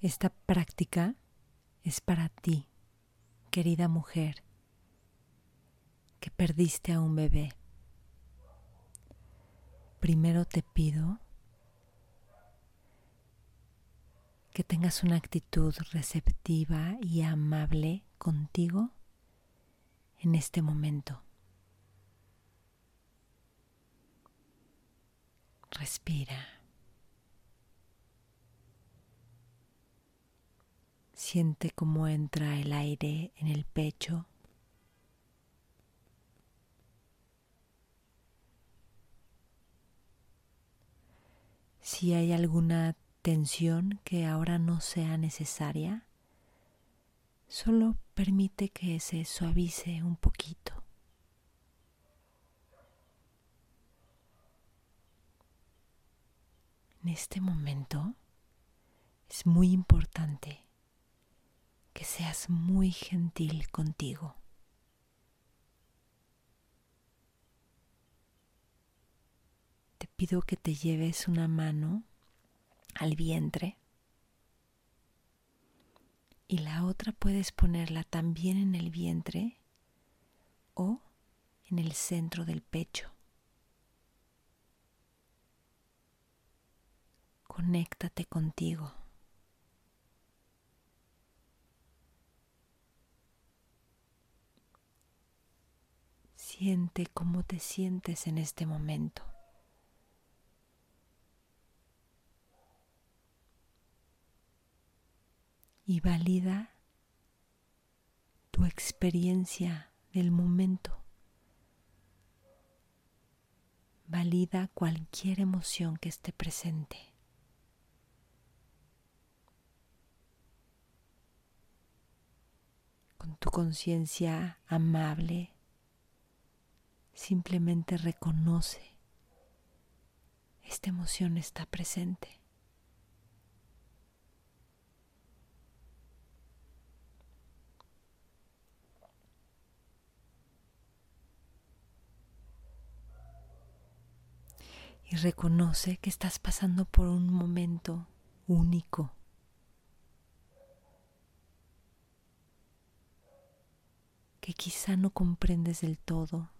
Esta práctica es para ti, querida mujer, que perdiste a un bebé. Primero te pido que tengas una actitud receptiva y amable contigo en este momento. Respira. Siente cómo entra el aire en el pecho. Si hay alguna tensión que ahora no sea necesaria, solo permite que se suavice un poquito. En este momento es muy importante que seas muy gentil contigo. Te pido que te lleves una mano al vientre y la otra puedes ponerla también en el vientre o en el centro del pecho. Conéctate contigo. Siente cómo te sientes en este momento. Y valida tu experiencia del momento. Valida cualquier emoción que esté presente. Con tu conciencia amable Simplemente reconoce. Esta emoción está presente. Y reconoce que estás pasando por un momento único. que quizá no comprendes del todo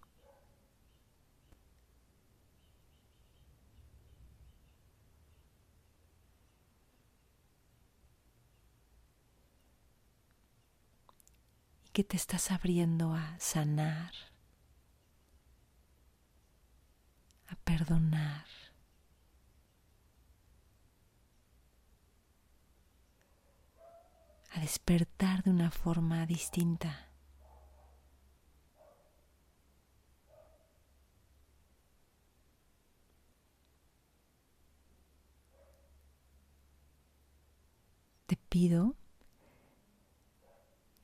que te estás abriendo a sanar, a perdonar. a despertar de una forma distinta. Te pido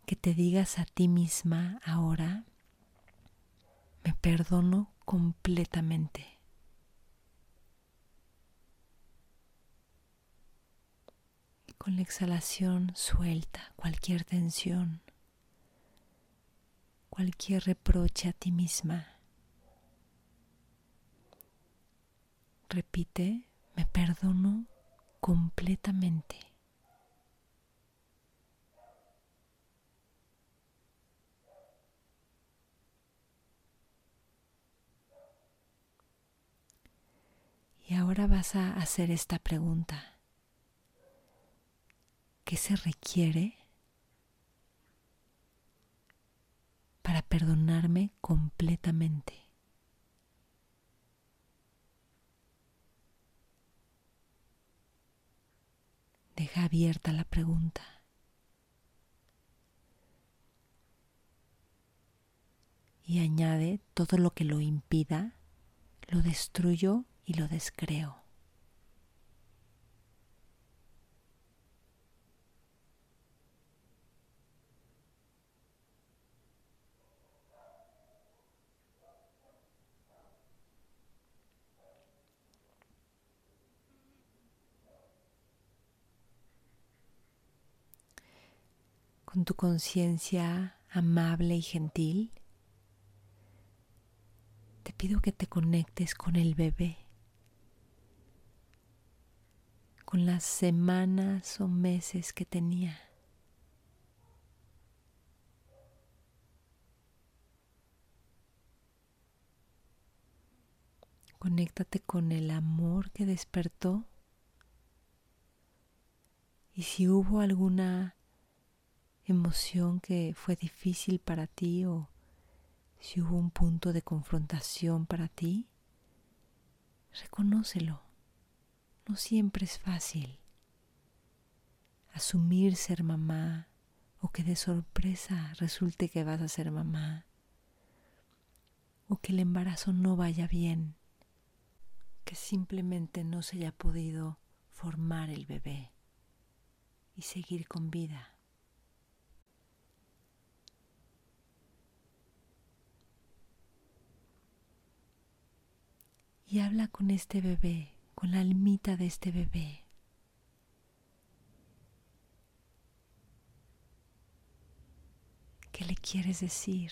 que te digas a ti misma ahora, me perdono completamente. Con la exhalación suelta cualquier tensión, cualquier reproche a ti misma. Repite, me perdono completamente. Y ahora vas a hacer esta pregunta. ¿Qué se requiere para perdonarme completamente? Deja abierta la pregunta. Y añade todo lo que lo impida, lo destruyo y lo descreo. Con tu conciencia amable y gentil, te pido que te conectes con el bebé con las semanas o meses que tenía. Conéctate con el amor que despertó y si hubo alguna emoción que fue difícil para ti o si hubo un punto de confrontación para ti, reconócelo. No siempre es fácil asumir ser mamá o que de sorpresa resulte que vas a ser mamá o que el embarazo no vaya bien que simplemente no se haya podido formar el bebé y seguir con vida. Y habla con este bebé, con la almita de este bebé. ¿Qué le quieres decir?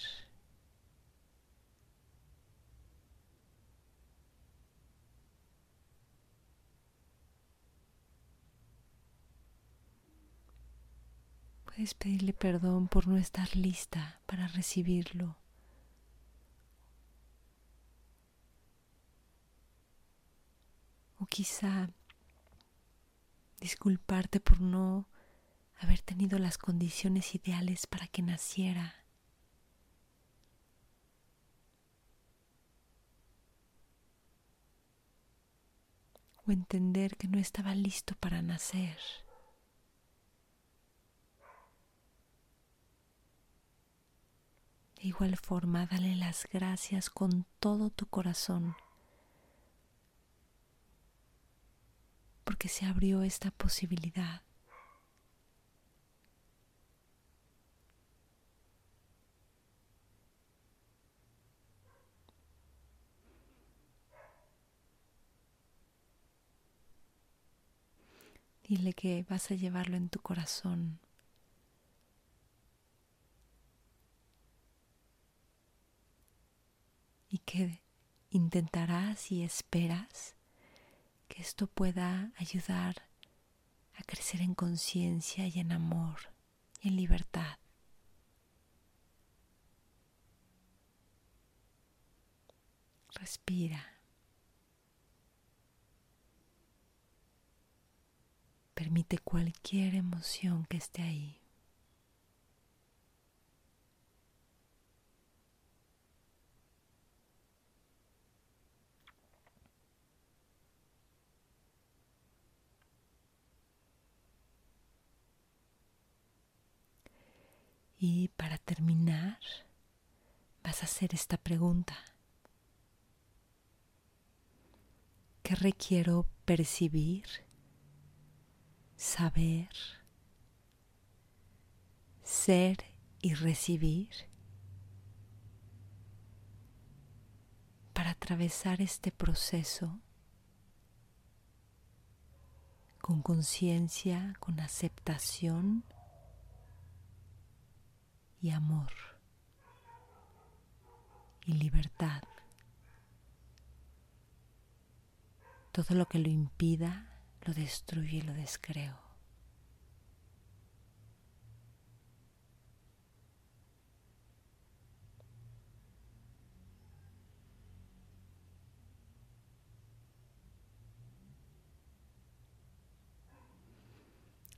Puedes pedirle perdón por no estar lista para recibirlo. Quizá disculparte por no haber tenido las condiciones ideales para que naciera. O entender que no estaba listo para nacer. De igual forma, dale las gracias con todo tu corazón, porque se abrió esta posibilidad. Dile que vas a llevarlo en tu corazón y que intentarás y esperas que esto pueda ayudar a crecer en conciencia y en amor y en libertad. Respira. Permite cualquier emoción que esté ahí. Y para terminar, vas a hacer esta pregunta. ¿Qué requiero percibir, saber, ser y recibir para atravesar este proceso con conciencia, con aceptación y amor y libertad. Todo lo que lo impida lo destruye y lo descreo.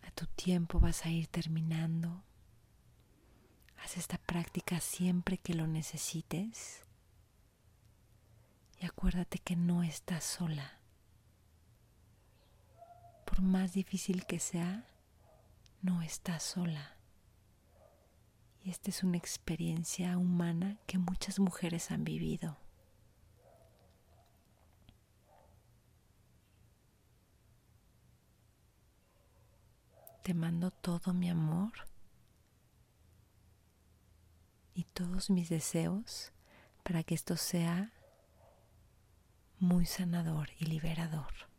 A tu tiempo vas a ir terminando Esta práctica siempre que lo necesites y acuérdate que no estás sola. Por más difícil que sea, no estás sola. Y esta es una experiencia humana que muchas mujeres han vivido. Te mando todo mi amor todos mis deseos para que esto sea muy sanador y liberador.